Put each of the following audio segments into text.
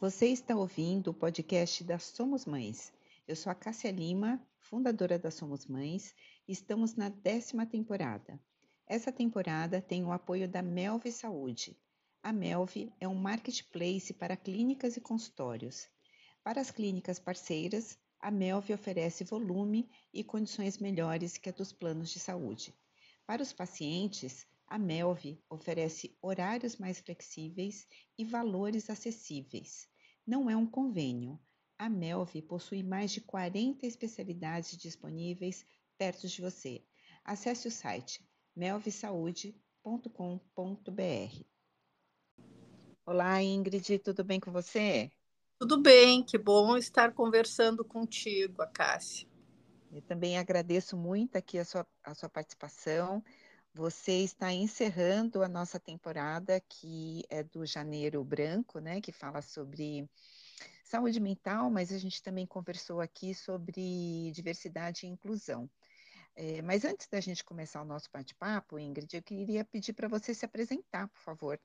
Você está ouvindo o podcast da Somos Mães. Eu sou a Cássia Lima, fundadora da Somos Mães, e estamos na décima temporada. Essa temporada tem o apoio da Melve Saúde. A Melve é um marketplace para clínicas e consultórios. Para as clínicas parceiras, a Melve oferece volume e condições melhores que a dos planos de saúde. Para os pacientes, a Melve oferece horários mais flexíveis e valores acessíveis. Não é um convênio. A Melve possui mais de 40 especialidades disponíveis perto de você. Acesse o site melvesaude.com.br. Olá, Ingrid, tudo bem com você? Tudo bem, que bom estar conversando contigo, Cássia. Eu também agradeço muito aqui a sua, a sua participação. Você está encerrando a nossa temporada, que é do Janeiro Branco, né, que fala sobre saúde mental, mas a gente também conversou aqui sobre diversidade e inclusão. É, mas antes da gente começar o nosso bate-papo, Ingrid, eu queria pedir para você se apresentar, por favor.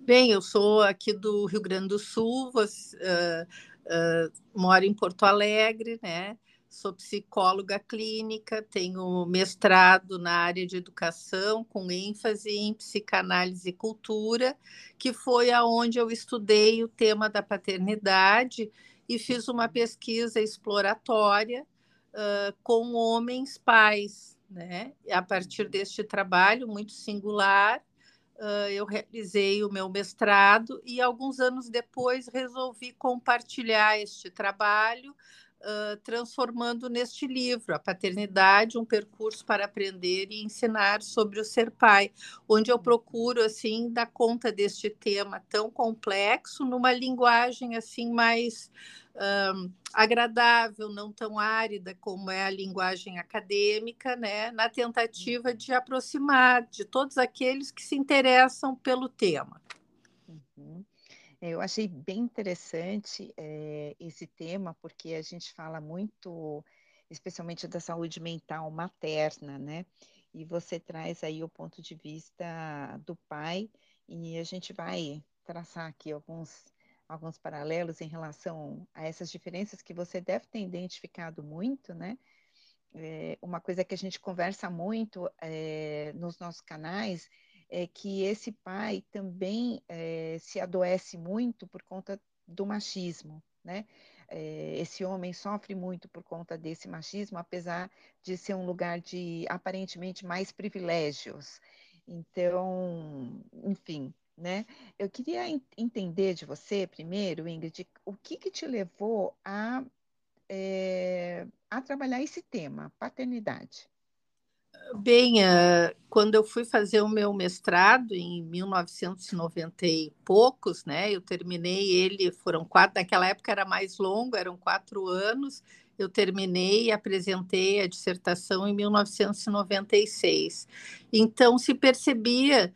Bem, eu sou aqui do Rio Grande do Sul, você, uh, uh, moro em Porto Alegre, né? Sou psicóloga clínica, tenho mestrado na área de educação, com ênfase em psicanálise e cultura, que foi aonde eu estudei o tema da paternidade e fiz uma pesquisa exploratória uh, com homens pais. Né? A partir deste trabalho muito singular, uh, eu realizei o meu mestrado e alguns anos depois resolvi compartilhar este trabalho transformando neste livro, A Paternidade, um percurso para aprender e ensinar sobre o ser pai, onde eu procuro assim dar conta deste tema tão complexo numa linguagem assim mais um, agradável, não tão árida como é a linguagem acadêmica, né, na tentativa de aproximar de todos aqueles que se interessam pelo tema. Uhum. Eu achei bem interessante é, esse tema, porque a gente fala muito, especialmente da saúde mental materna, né? E você traz aí o ponto de vista do pai, e a gente vai traçar aqui alguns, alguns paralelos em relação a essas diferenças que você deve ter identificado muito, né? É, uma coisa que a gente conversa muito é, nos nossos canais é que esse pai também é, se adoece muito por conta do machismo, né? É, esse homem sofre muito por conta desse machismo, apesar de ser um lugar de aparentemente mais privilégios. Então, enfim, né? Eu queria entender de você primeiro, Ingrid, o que, que te levou a, é, a trabalhar esse tema, paternidade. Bem, uh, quando eu fui fazer o meu mestrado em 1990 e poucos, né? Eu terminei ele, foram quatro, naquela época era mais longo, eram quatro anos. Eu terminei e apresentei a dissertação em 1996. Então, se percebia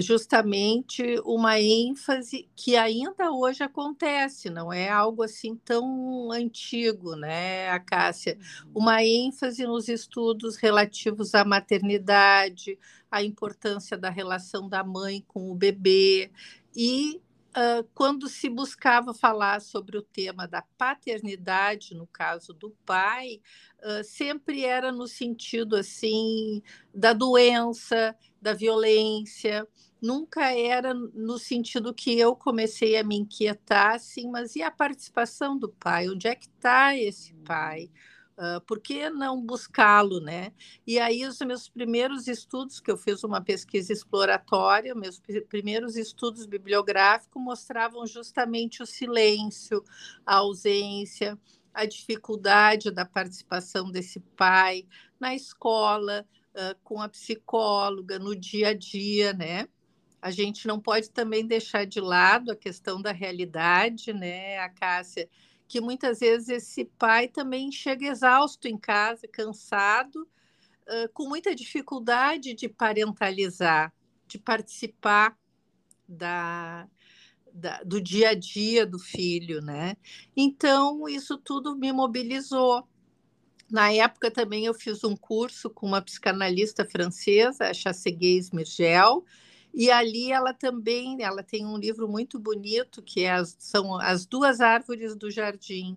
justamente uma ênfase que ainda hoje acontece, não é algo assim tão antigo, né, a Cássia? Uhum. Uma ênfase nos estudos relativos à maternidade, à importância da relação da mãe com o bebê e Uh, quando se buscava falar sobre o tema da paternidade, no caso do pai, uh, sempre era no sentido assim da doença, da violência, nunca era no sentido que eu comecei a me inquietar, assim, mas e a participação do pai? Onde é que está esse pai? Uh, por que não buscá-lo, né? E aí os meus primeiros estudos, que eu fiz uma pesquisa exploratória, meus primeiros estudos bibliográficos mostravam justamente o silêncio, a ausência, a dificuldade da participação desse pai na escola, uh, com a psicóloga, no dia a dia, né? A gente não pode também deixar de lado a questão da realidade, né, a Cássia? Que muitas vezes esse pai também chega exausto em casa, cansado, com muita dificuldade de parentalizar, de participar da, da, do dia a dia do filho, né? Então, isso tudo me mobilizou. Na época também eu fiz um curso com uma psicanalista francesa, a Chasseguet Mirgel, E ali ela também, ela tem um livro muito bonito que é são as duas árvores do jardim.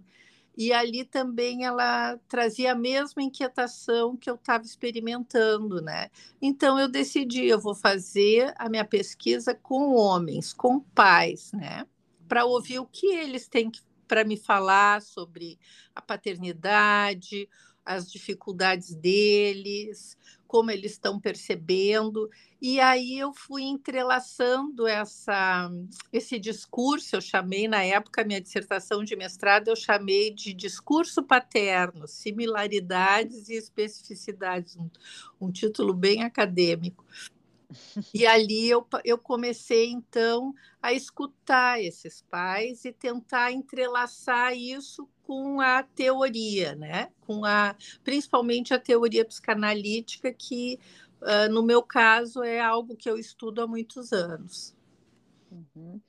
E ali também ela trazia a mesma inquietação que eu estava experimentando, né? Então eu decidi, eu vou fazer a minha pesquisa com homens, com pais, né? Para ouvir o que eles têm para me falar sobre a paternidade, as dificuldades deles, como eles estão percebendo. E aí eu fui entrelaçando essa, esse discurso, eu chamei na época, minha dissertação de mestrado, eu chamei de discurso paterno, similaridades e especificidades, um, um título bem acadêmico. E ali eu, eu comecei, então, a escutar esses pais e tentar entrelaçar isso com a teoria, né? com a, principalmente a teoria psicanalítica, que, uh, no meu caso, é algo que eu estudo há muitos anos. Uhum.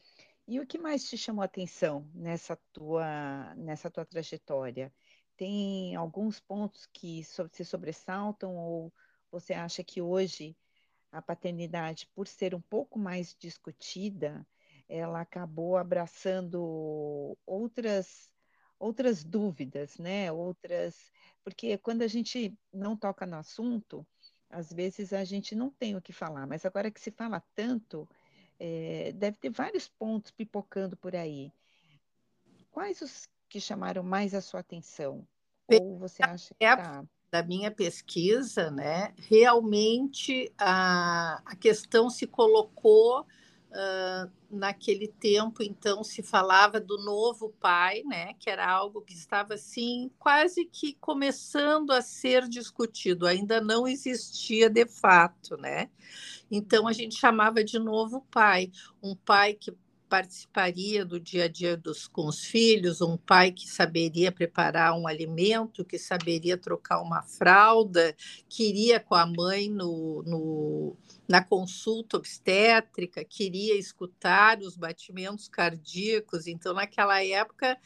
E o que mais te chamou a atenção nessa tua, nessa tua trajetória? Tem alguns pontos que se sobressaltam ou você acha que hoje a paternidade, por ser um pouco mais discutida, ela acabou abraçando outras outras dúvidas, né? Outras, porque quando a gente não toca no assunto, às vezes a gente não tem o que falar, mas agora que se fala tanto, é, deve ter vários pontos pipocando por aí. Quais os que chamaram mais a sua atenção? Ou você acha que tá da minha pesquisa, né, realmente a, a questão se colocou uh, naquele tempo, então se falava do novo pai, né, que era algo que estava assim quase que começando a ser discutido, ainda não existia de fato, né? Então a gente chamava de novo pai, um pai que participaria do dia a dia dos, com os filhos, um pai que saberia preparar um alimento, que saberia trocar uma fralda, queria com a mãe no, no, na consulta obstétrica, queria escutar os batimentos cardíacos. Então, naquela época,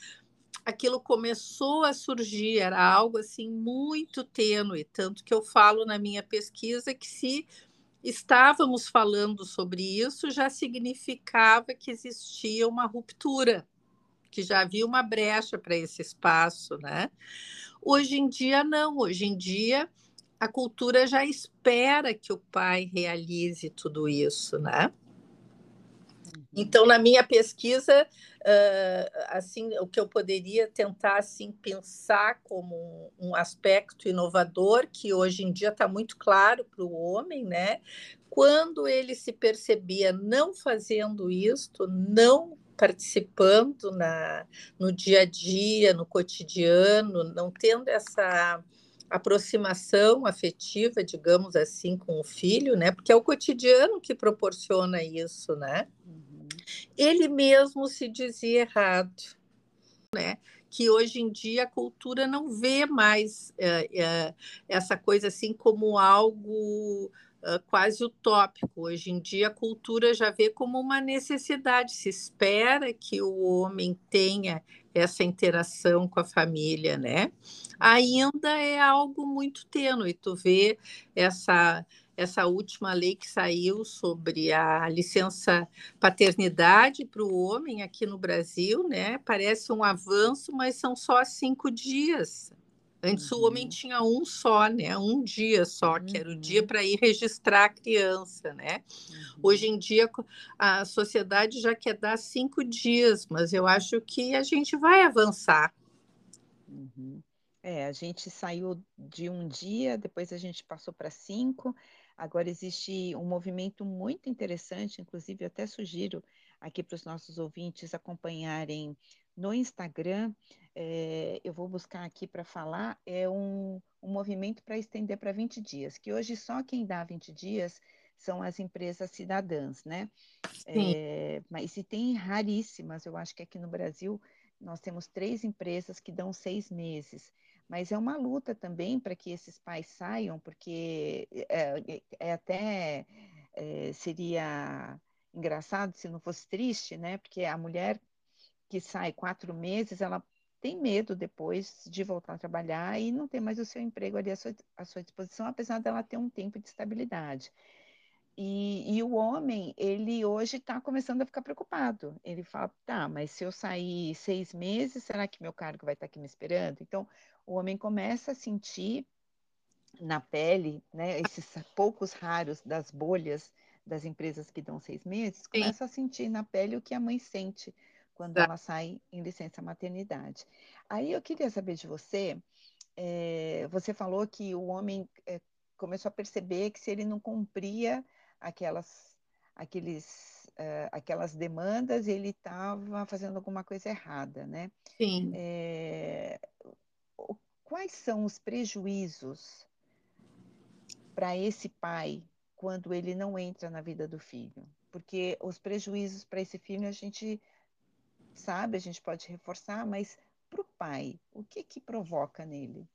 aquilo começou a surgir, era algo assim muito tênue, tanto que eu falo na minha pesquisa que se estávamos falando sobre isso, já significava que existia uma ruptura, que já havia uma brecha para esse espaço, né? Hoje em dia, não. Hoje em dia, a cultura já espera que o pai realize tudo isso, né? Então, na minha pesquisa, uh, assim, o que eu poderia tentar assim pensar como um, aspecto inovador que hoje em dia está muito claro para o homem, né? Quando ele se percebia não fazendo isto, não participando na, no dia a dia, no cotidiano, não tendo essa aproximação afetiva, digamos assim, com o filho, né? Porque é o cotidiano que proporciona isso, né? Ele mesmo se dizia errado, né? que hoje em dia a cultura não vê mais é, é, essa coisa assim como algo é, quase utópico. Hoje em dia a cultura já vê como uma necessidade, se espera que o homem tenha essa interação com a família, né? Ainda é algo muito tênue, tu vê essa essa última lei que saiu sobre a licença paternidade para o homem aqui no Brasil, né? Parece um avanço, mas são só cinco dias. Antes uhum. o homem uhum. tinha um só, né? Um dia só, que era o dia uhum. para ir registrar a criança, né? Uhum. Hoje em dia a sociedade já quer dar cinco dias, mas eu acho que a gente vai avançar. Uhum. É, a gente saiu de um dia, depois a gente passou para cinco, Agora existe um movimento muito interessante, inclusive eu até sugiro aqui para os nossos ouvintes acompanharem no Instagram. É, eu vou buscar aqui para falar, é um, um movimento para estender para 20 dias, que hoje só quem dá 20 dias são as empresas cidadãs, né? É, mas se tem raríssimas, eu acho que aqui no Brasil nós temos três empresas que dão seis meses mas é uma luta também para que esses pais saiam, porque é, é, é até é, seria engraçado se não fosse triste, né? Porque a mulher que sai quatro meses, ela tem medo depois de voltar a trabalhar e não ter mais o seu emprego ali à sua, à sua disposição, apesar dela ter um tempo de estabilidade. E, e, o homem, ele hoje está começando a ficar preocupado. Ele fala, tá, mas se eu sair seis meses, será que meu cargo vai estar tá aqui me esperando? Então, o homem começa a sentir na pele, né, esses poucos raros das bolhas das empresas que dão seis meses, começa Sim. a sentir na pele o que a mãe sente quando tá. ela sai em licença maternidade. Aí eu queria saber de você, é, você falou que o homem é, começou a perceber que se ele não cumpria aquelas, aqueles, uh, aquelas demandas, ele estava fazendo alguma coisa errada, né? Sim. É, quais são os prejuízos para esse pai quando ele não entra na vida do filho? Porque os prejuízos para esse filho a gente sabe, a gente pode reforçar, mas para o pai, o que que provoca nele?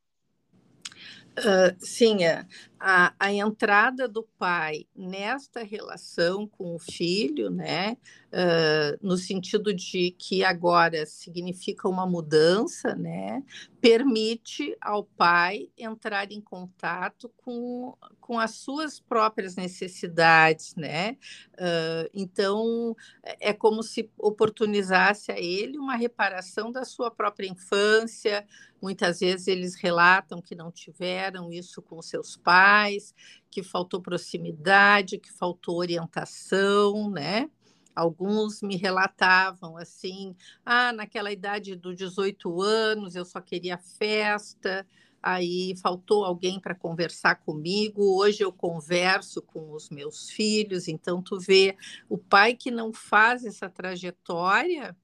Uh, sim, é. a, a entrada do pai nesta relação com o filho, né, uh, no sentido de que agora significa uma mudança, né, permite ao pai entrar em contato com, com as suas próprias necessidades, né? Uh, então é como se oportunizasse a ele uma reparação da sua própria infância. Muitas vezes eles relatam que não tiveram isso com seus pais, que faltou proximidade, que faltou orientação, né? Alguns me relatavam assim: ah, naquela idade dos 18 anos eu só queria festa, aí faltou alguém para conversar comigo. Hoje eu converso com os meus filhos, então tu vê o pai que não faz essa trajetória,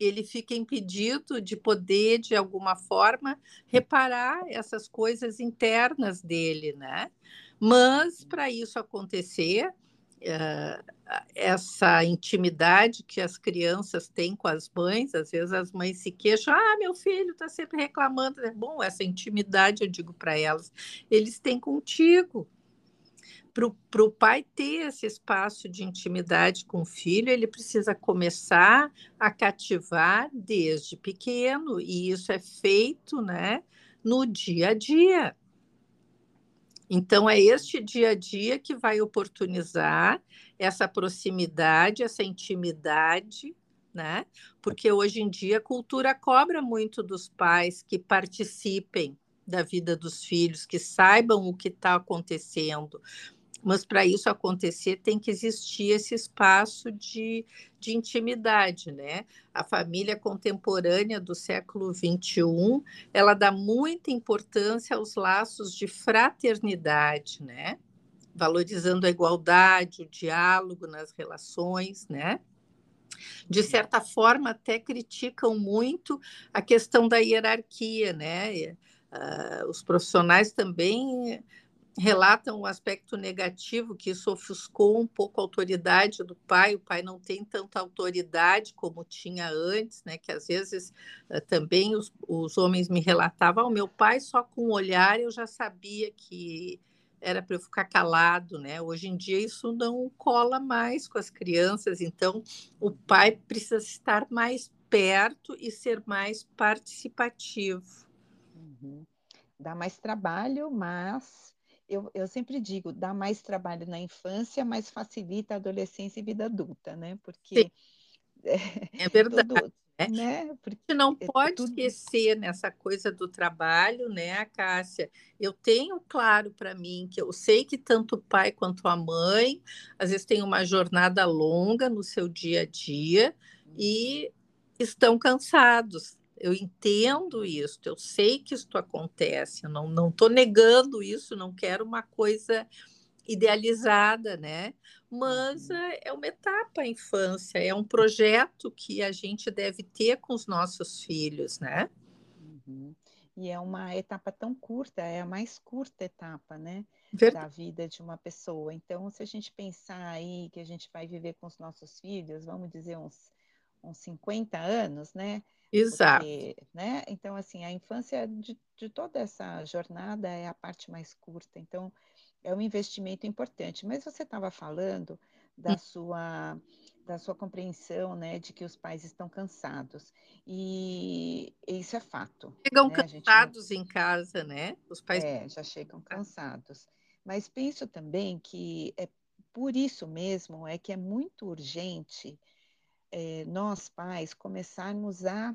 ele fica impedido de poder de alguma forma reparar essas coisas internas dele, né? Mas para isso acontecer, essa intimidade que as crianças têm com as mães, às vezes as mães se queixam, ah, meu filho está sempre reclamando. É bom, essa intimidade, eu digo para elas, eles têm contigo. Para o pai ter esse espaço de intimidade com o filho, ele precisa começar a cativar desde pequeno, e isso é feito né, no dia a dia. Então, é este dia a dia que vai oportunizar essa proximidade, essa intimidade, né? Porque hoje em dia a cultura cobra muito dos pais que participem da vida dos filhos, que saibam o que está acontecendo. Mas para isso acontecer, tem que existir esse espaço de, de intimidade, né? A família contemporânea do século XXI, ela dá muita importância aos laços de fraternidade, né? Valorizando a igualdade, o diálogo nas relações, né? De certa forma, até criticam muito a questão da hierarquia, né? Uh, os profissionais também relatam o aspecto negativo, que isso ofuscou um pouco a autoridade do pai. O pai não tem tanta autoridade como tinha antes, né? Que às vezes uh, também os, os homens me relatavam: o oh, meu pai só com o olhar eu já sabia que era para eu ficar calado, né? Hoje em dia isso não cola mais com as crianças, então o pai precisa estar mais perto e ser mais participativo. Uhum. Dá mais trabalho, mas eu, eu sempre digo, dá mais trabalho na infância, mas facilita a adolescência e vida adulta, né? Porque é, é verdade. Todo, né? né? Porque a gente não pode tudo... esquecer nessa coisa do trabalho, né, Cássia? Eu tenho claro para mim que eu sei que tanto o pai quanto a mãe às vezes tem uma jornada longa no seu dia a dia e estão cansados, eu entendo isso, eu sei que isso acontece, eu não estou negando isso, não quero uma coisa idealizada, né? Mas uhum. é, é uma etapa a infância, é um projeto que a gente deve ter com os nossos filhos, né? Uhum. E é uma etapa tão curta, é a mais curta etapa, né? Verdade. Da vida de uma pessoa. Então, se a gente pensar aí que a gente vai viver com os nossos filhos, vamos dizer uns, uns 50 anos, né? Exato. Porque, né? Então, assim, a infância de, de toda essa jornada é a parte mais curta. Então, é um investimento importante. Mas você estava falando da hum. sua da sua compreensão, né, de que os pais estão cansados e isso é fato. Chegam né? cansados não... em casa, né? Os pais é, já chegam cansados. Mas penso também que é por isso mesmo é que é muito urgente é, nós pais começarmos a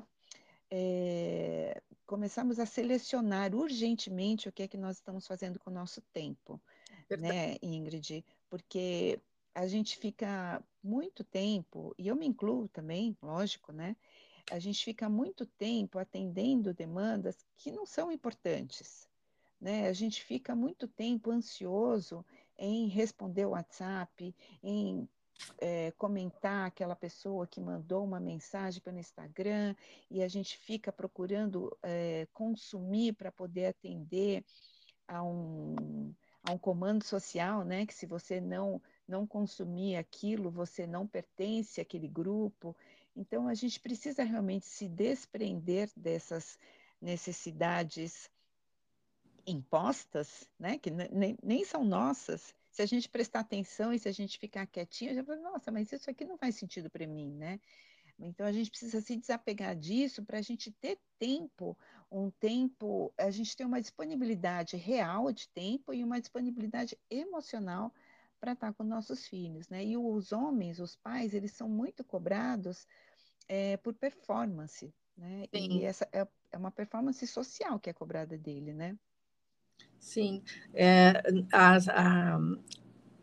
é, começarmos a selecionar urgentemente o que é que nós estamos fazendo com o nosso tempo, Verdade. né, Ingrid? Porque a gente fica muito tempo, e eu me incluo também, lógico, né? A gente fica muito tempo atendendo demandas que não são importantes, né? A gente fica muito tempo ansioso em responder o WhatsApp, em é, comentar aquela pessoa que mandou uma mensagem pelo Instagram e a gente fica procurando é, consumir para poder atender a um, a um comando social, né? Que se você não não consumir aquilo, você não pertence àquele grupo. Então a gente precisa realmente se desprender dessas necessidades impostas, né? Que nem, nem são nossas se a gente prestar atenção e se a gente ficar quietinho, já fala, nossa, mas isso aqui não faz sentido para mim, né? Então a gente precisa se desapegar disso para a gente ter tempo, um tempo, a gente ter uma disponibilidade real de tempo e uma disponibilidade emocional para estar com nossos filhos, né? E os homens, os pais, eles são muito cobrados é, por performance, né? Sim. E essa é, é uma performance social que é cobrada dele, né? Sim, é, a, a,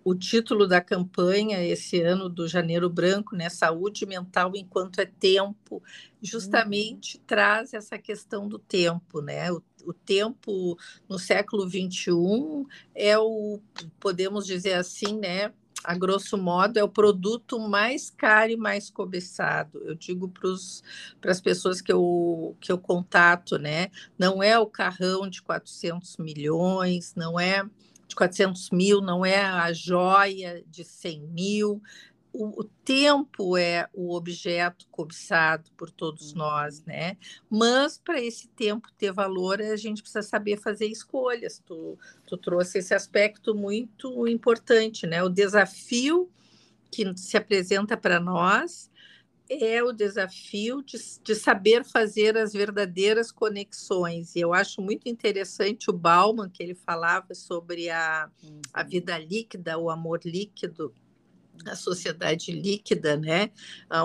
o título da campanha esse ano do Janeiro Branco, né, Saúde Mental enquanto é tempo, justamente uhum. traz essa questão do tempo, né? O, o tempo no século XXI é o, podemos dizer assim, né? A grosso modo, é o produto mais caro e mais cobiçado. Eu digo para as pessoas que eu, que eu contato, né? Não é o carrão de 400 milhões, não é de 400 mil, não é a joia de 100 mil, o, o, tempo é o objeto cobiçado por todos uhum. nós, né? Mas para esse tempo ter valor, a gente precisa saber fazer escolhas. Tu, tu trouxe esse aspecto muito importante, né? O desafio que se apresenta para nós é o desafio de, de, saber fazer as verdadeiras conexões. E eu acho muito interessante o Bauman, que ele falava sobre a, a uhum. vida líquida, o amor líquido, a sociedade líquida, né,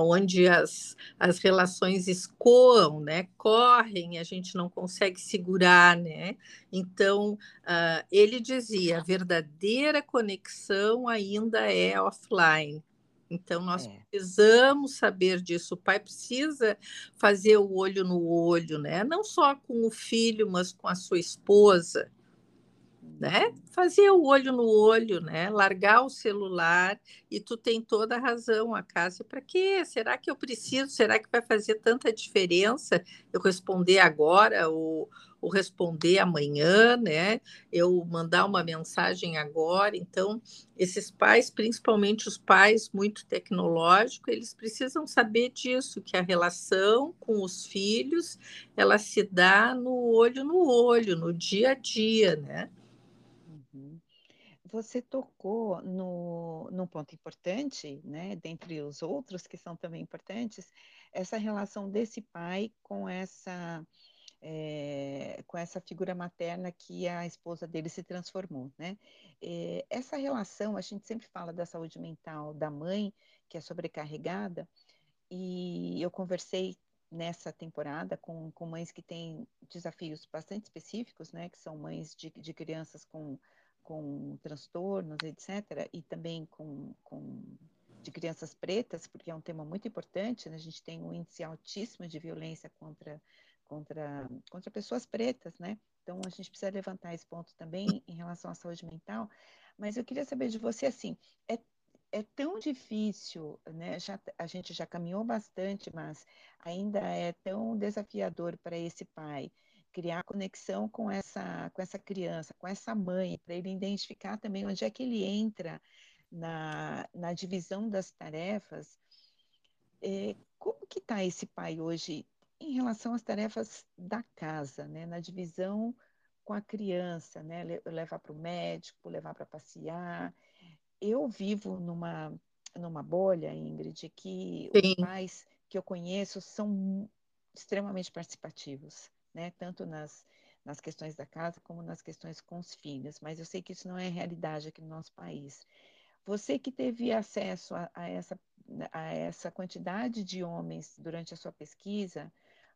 onde as, as relações escoam, né, correm, a gente não consegue segurar, né. Então uh, ele dizia, a verdadeira conexão ainda é offline. Então, nós é. precisamos saber disso. O pai precisa fazer o olho no olho, né? Não só com o filho, mas com a sua esposa, né? Fazer o olho no olho, né? Largar o celular e tu tem toda a razão, a casa. Para quê? Será que eu preciso? Será que vai fazer tanta diferença eu responder agora ou, ou responder amanhã, né? Eu mandar uma mensagem agora. Então, esses pais, principalmente os pais muito tecnológicos, eles precisam saber disso, que a relação com os filhos, ela se dá no olho no olho, no dia a dia, né? Você tocou no, num ponto importante, né, dentre os outros que são também importantes, essa relação desse pai com essa é, com essa figura materna que a esposa dele se transformou, né? É, essa relação, a gente sempre fala da saúde mental da mãe que é sobrecarregada, e eu conversei nessa temporada com, com mães que têm desafios bastante específicos, né? Que são mães de, de crianças com com transtornos, etc., e também com, com de crianças pretas, porque é um tema muito importante, né? a gente tem um índice altíssimo de violência contra, contra, contra pessoas pretas, né? Então, a gente precisa levantar esse ponto também em relação à saúde mental, mas eu queria saber de você, assim, é, é tão difícil, né? Já, a gente já caminhou bastante, mas ainda é tão desafiador para esse pai criar conexão com essa, com essa criança, com essa mãe, para ele identificar também onde é que ele entra na, na divisão das tarefas. É, como que está esse pai hoje em relação às tarefas da casa, né? na divisão com a criança, né? levar para o médico, levar para passear. Eu vivo numa, numa bolha, Ingrid, que Sim. os pais que eu conheço são extremamente participativos né? Tanto nas, nas questões da casa como nas questões com os filhos. Mas eu sei que isso não é realidade aqui no nosso país. você que teve acesso a, a, essa, a essa quantidade de homens durante a sua pesquisa,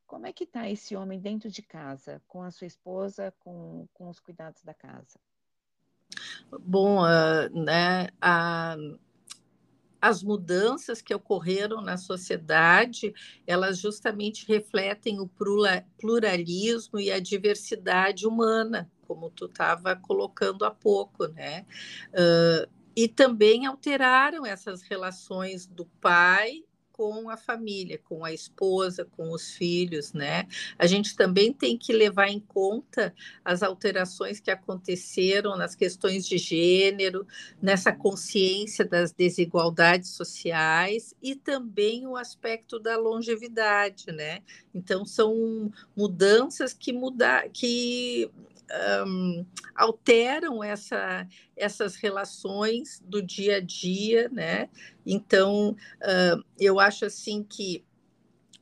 como é que está esse homem dentro de casa, com a sua esposa, com, com os cuidados da casa? Bom, uh, né, a, as mudanças que ocorreram na sociedade, elas justamente refletem o pluralismo e a diversidade humana, como tu estava colocando há pouco, né? Uh, e também alteraram essas relações do pai com a família, com a esposa, com os filhos, né? A gente também tem que levar em conta as alterações que aconteceram nas questões de gênero, nessa consciência das desigualdades sociais e também o aspecto da longevidade, né? Então são mudanças que mudar, que um, alteram essa, essas relações do dia a dia, né? Então, uh, eu acho assim que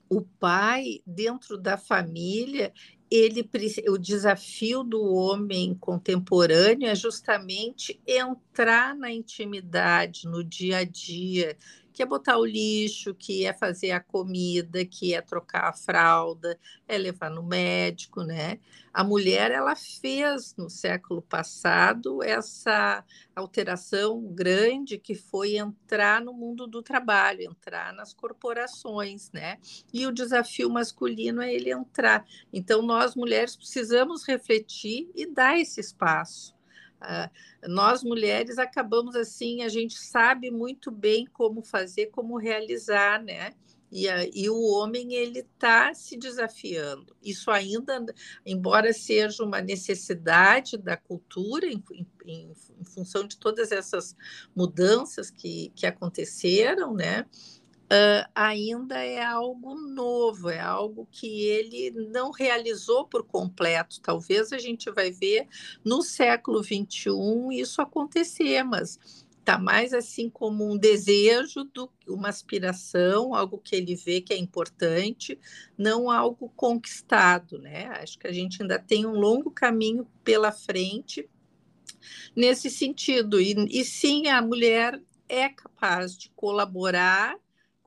o pai, dentro da família, ele o desafio do homem contemporâneo é justamente entrar na intimidade, no dia a dia, que é botar o lixo, que é fazer a comida, que é trocar a fralda, é levar no médico, né? A mulher ela fez no século passado essa alteração grande que foi entrar no mundo do trabalho, entrar nas corporações, né? E o desafio masculino é ele entrar. Então nós mulheres precisamos refletir e dar esse espaço. Uh, nós mulheres acabamos assim, a gente sabe muito bem como fazer, como realizar, né? E, e o homem ele está se desafiando. Isso ainda, embora seja uma necessidade da cultura, em, em, em função de todas essas mudanças que, que aconteceram, né? Uh, ainda é algo novo, é algo que ele não realizou por completo. Talvez a gente vai ver no século XXI isso acontecer, mas está mais assim como um desejo, do, uma aspiração, algo que ele vê que é importante, não algo conquistado, né? Acho que a gente ainda tem um longo caminho pela frente nesse sentido. E, e sim, a mulher é capaz de colaborar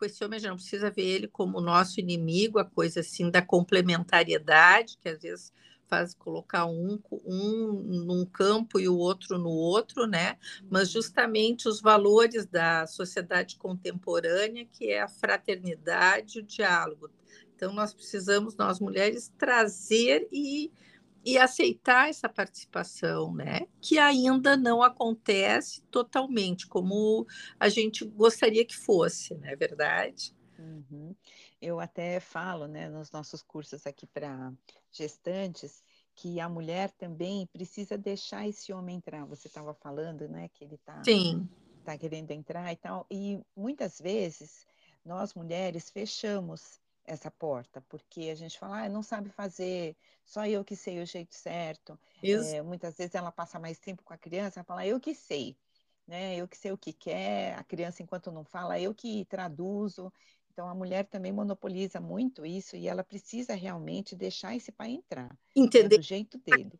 com esse homem, a gente não precisa ver ele como nosso inimigo, a coisa assim da complementariedade, que às vezes faz colocar um, um num campo e o outro no outro, né? Mas uhum. justamente os valores da sociedade contemporânea, que é a fraternidade, o diálogo. Então nós precisamos, nós mulheres, trazer e e aceitar essa participação, né? Que ainda não acontece totalmente como a gente gostaria que fosse, não é verdade? Uhum. Eu até falo, né, nos nossos cursos aqui para gestantes, que a mulher também precisa deixar esse homem entrar. Você estava falando, né, que ele está tá querendo entrar e tal. E muitas vezes nós mulheres fechamos essa porta, porque a gente fala, ah, não sabe fazer, só eu que sei o jeito certo. É, muitas vezes ela passa mais tempo com a criança, ela fala, eu que sei, né? Eu que sei o que quer, a criança enquanto não fala, eu que traduzo. Então a mulher também monopoliza muito isso e ela precisa realmente deixar esse pai entrar, né, entender do jeito dele.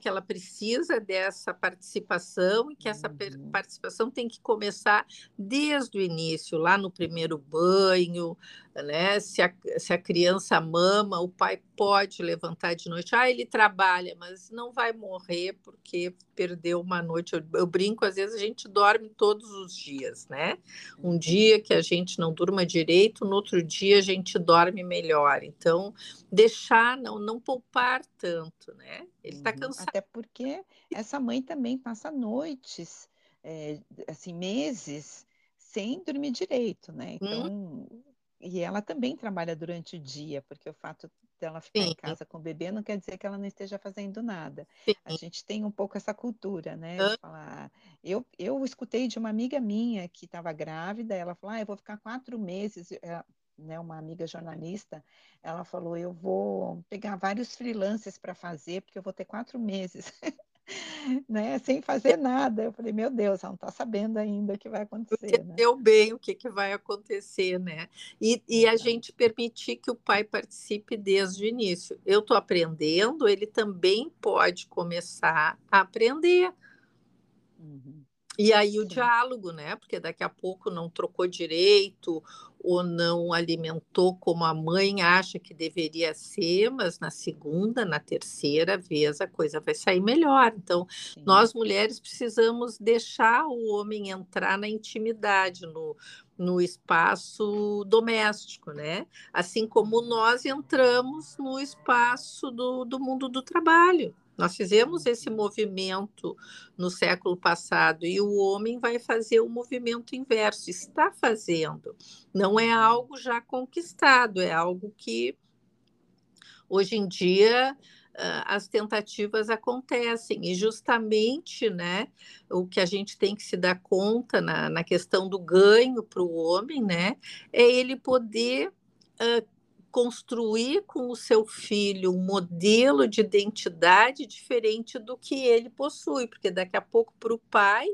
Que ela precisa dessa participação e que essa uhum. participação tem que começar desde o início, lá no primeiro banho, né? Se a, se a criança mama, o pai pode levantar de noite. Ah, ele trabalha, mas não vai morrer porque perdeu uma noite. Eu, eu brinco, às vezes a gente dorme todos os dias, né? Um dia que a gente não durma direito, no outro dia a gente dorme melhor. Então, deixar, não, não poupar tanto, né? Ele está cansado. Até porque essa mãe também passa noites, é, assim, meses sem dormir direito, né? Então, hum e ela também trabalha durante o dia, porque o fato dela ficar Sim. em casa com o bebê não quer dizer que ela não esteja fazendo nada. Sim. A gente tem um pouco essa cultura, né? Falar, eu, eu escutei de uma amiga minha que estava grávida, ela falou, ah, eu vou ficar quatro meses, é, né, uma amiga jornalista, ela falou, eu vou pegar vários freelancers para fazer, porque eu vou ter quatro meses. né, sem fazer nada. Eu falei, meu Deus, ela não está sabendo ainda o que vai acontecer. Né? Entendeu né? bem o que, que vai acontecer, né? E, e a gente permitir que o pai participe desde o início. Eu estou aprendendo, ele também pode começar a aprender. Uhum. E aí o Sim. diálogo, né? Porque daqui a pouco não trocou direito ou não alimentou como a mãe acha que deveria ser, mas na segunda, na terceira vez a coisa vai sair melhor. Então, Sim. nós mulheres precisamos deixar o homem entrar na intimidade, no, no espaço doméstico, né? Assim como nós entramos no espaço do, do mundo do trabalho. Nós fizemos esse movimento no século passado e o homem vai fazer o movimento inverso, está fazendo. Não é algo já conquistado, é algo que hoje em dia as tentativas acontecem e justamente né o que a gente tem que se dar conta na, na questão do ganho para o homem né é ele poder uh, construir com o seu filho um modelo de identidade diferente do que ele possui, porque daqui a pouco para o pai,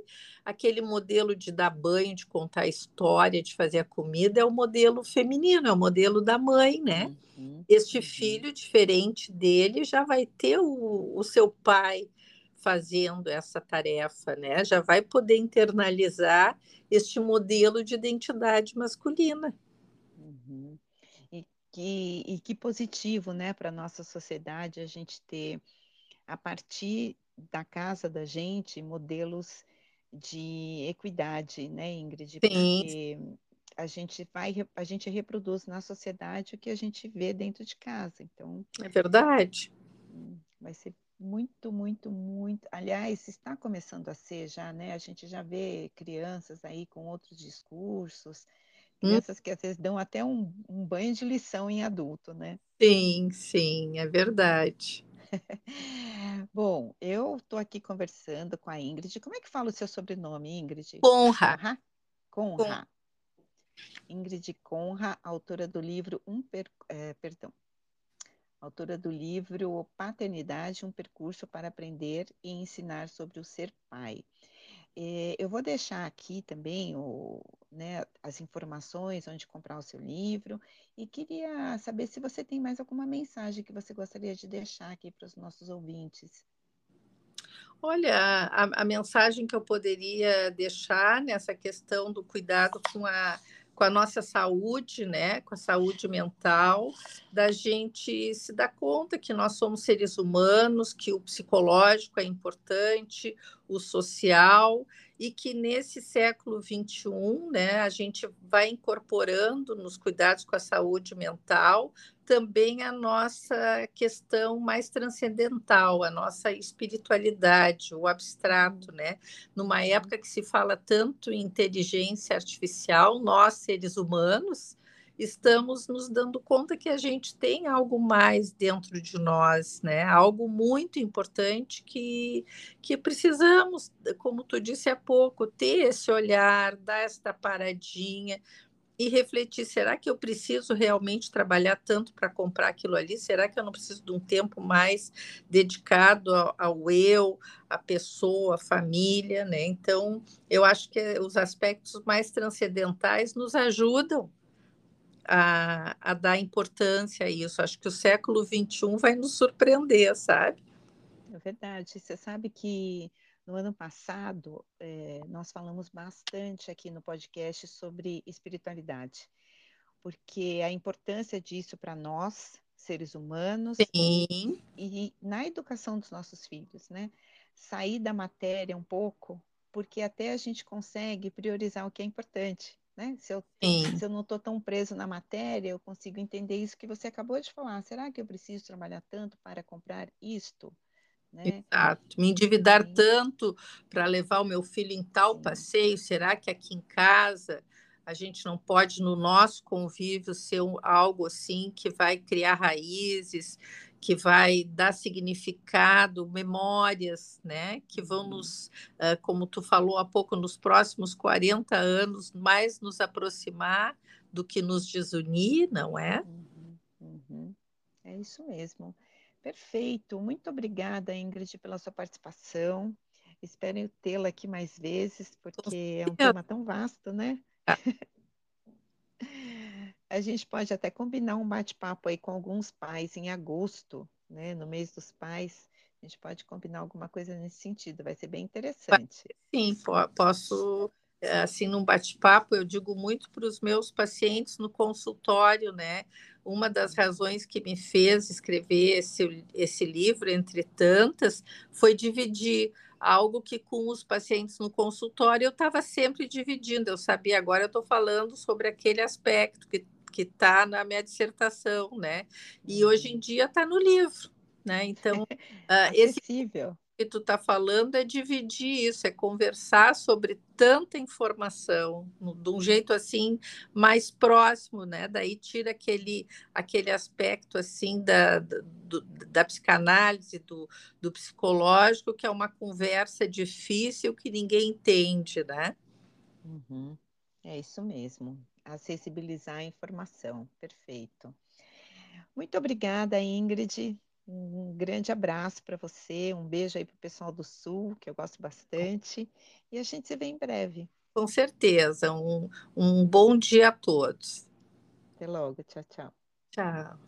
aquele modelo de dar banho, de contar história, de fazer a comida é o modelo feminino, é o modelo da mãe, né? Uhum, este uhum. filho diferente dele já vai ter o, o seu pai fazendo essa tarefa, né? Já vai poder internalizar este modelo de identidade masculina. Uhum que, e que positivo, né, para a nossa sociedade a gente ter, a partir da casa da gente, modelos de equidade, né, Ingrid? Sim. Porque a gente vai, a gente reproduz na sociedade o que a gente vê dentro de casa. Então. É verdade. Hum, vai ser muito, muito, muito. Aliás, está começando a ser já, né? A gente já vê crianças aí com outros discursos. Crianças hum. que às vezes dão até um, um banho de lição em adulto, né? Sim, sim, é verdade. Bom, eu estou aqui conversando com a Ingrid. Como é que fala o seu sobrenome, Ingrid? Conra. Conra. Conra. Ingrid Conra, autora do livro Um per... É, perdão. Autora do livro Paternidade, um percurso para aprender e ensinar sobre o ser pai. É, eu vou deixar aqui também o, né, as informações onde comprar o seu livro e queria saber se você tem mais alguma mensagem que você gostaria de deixar aqui para os nossos ouvintes. Olha, a, a mensagem que eu poderia deixar nessa questão do cuidado com a com a nossa saúde, né, com a saúde mental, da gente se dar conta que nós somos seres humanos, que o psicológico é importante, o social, e que nesse século XXI, né, a gente vai incorporando nos cuidados com a saúde mental também a nossa questão mais transcendental, a nossa espiritualidade, o abstrato, né? Numa época que se fala tanto em inteligência artificial, nós seres humanos estamos nos dando conta que a gente tem algo mais dentro de nós, né? Algo muito importante que, que precisamos, como tu disse há pouco, ter esse olhar, dar esta paradinha, e refletir: será que eu preciso realmente trabalhar tanto para comprar aquilo ali? Será que eu não preciso de um tempo mais dedicado ao, ao eu, à pessoa, à família? Né? Então, eu acho que os aspectos mais transcendentais nos ajudam a, a dar importância a isso. Acho que o século XXI vai nos surpreender, sabe? É verdade. Você sabe que no ano passado, é, nós falamos bastante aqui no podcast sobre espiritualidade, porque a importância disso para nós, seres humanos, e, e, na educação dos nossos filhos, né? Sair da matéria um pouco, porque até a gente consegue priorizar o que é importante. Né? Se, eu, se eu não estou tão preso na matéria, eu consigo entender isso que você acabou de falar. Será que eu preciso trabalhar tanto para comprar isto? Né? Exato. Me endividar Sim. tanto para levar o meu filho em tal Sim. passeio, será que aqui em casa a gente não pode, no nosso convívio, ser um, algo assim que vai criar raízes, que vai dar significado, memórias, né? Que vão uhum. nos, como tu falou há pouco, nos próximos 40 anos, mais nos aproximar do que nos desunir, não é? Uhum, uhum. É isso mesmo. Perfeito. Muito obrigada, Ingrid, pela sua participação. Espero tê-la aqui mais vezes, porque é um tema tão vasto, né? A gente pode até combinar um bate-papo aí com alguns pais em agosto, né? No mês dos pais, A gente pode combinar alguma coisa nesse sentido, vai ser bem interessante. Sim, posso, assim, num bate-papo, eu digo muito para os meus pacientes no consultório, né? Uma das razões que me fez escrever esse, esse livro, entre tantas, foi dividir algo que com os pacientes no consultório eu estava sempre dividindo. Eu sabia, agora eu estou falando sobre aquele aspecto que que está na minha dissertação, né? E hoje em uhum. dia está no livro, né? Então, uh, esse que tu está falando é dividir isso, é conversar sobre tanta informação de um jeito assim mais próximo, né? Daí tira aquele, aquele aspecto assim da, da, da psicanálise, do, do psicológico, que é uma conversa difícil que ninguém entende, né? Uhum. É isso mesmo, acessibilizar a informação, perfeito. Muito obrigada, Ingrid. Um grande abraço para você, um beijo aí para o pessoal do Sul, que eu gosto bastante, e a gente se vê em breve. Com certeza. Um, um bom dia a todos. Até logo. Tchau, tchau. Tchau.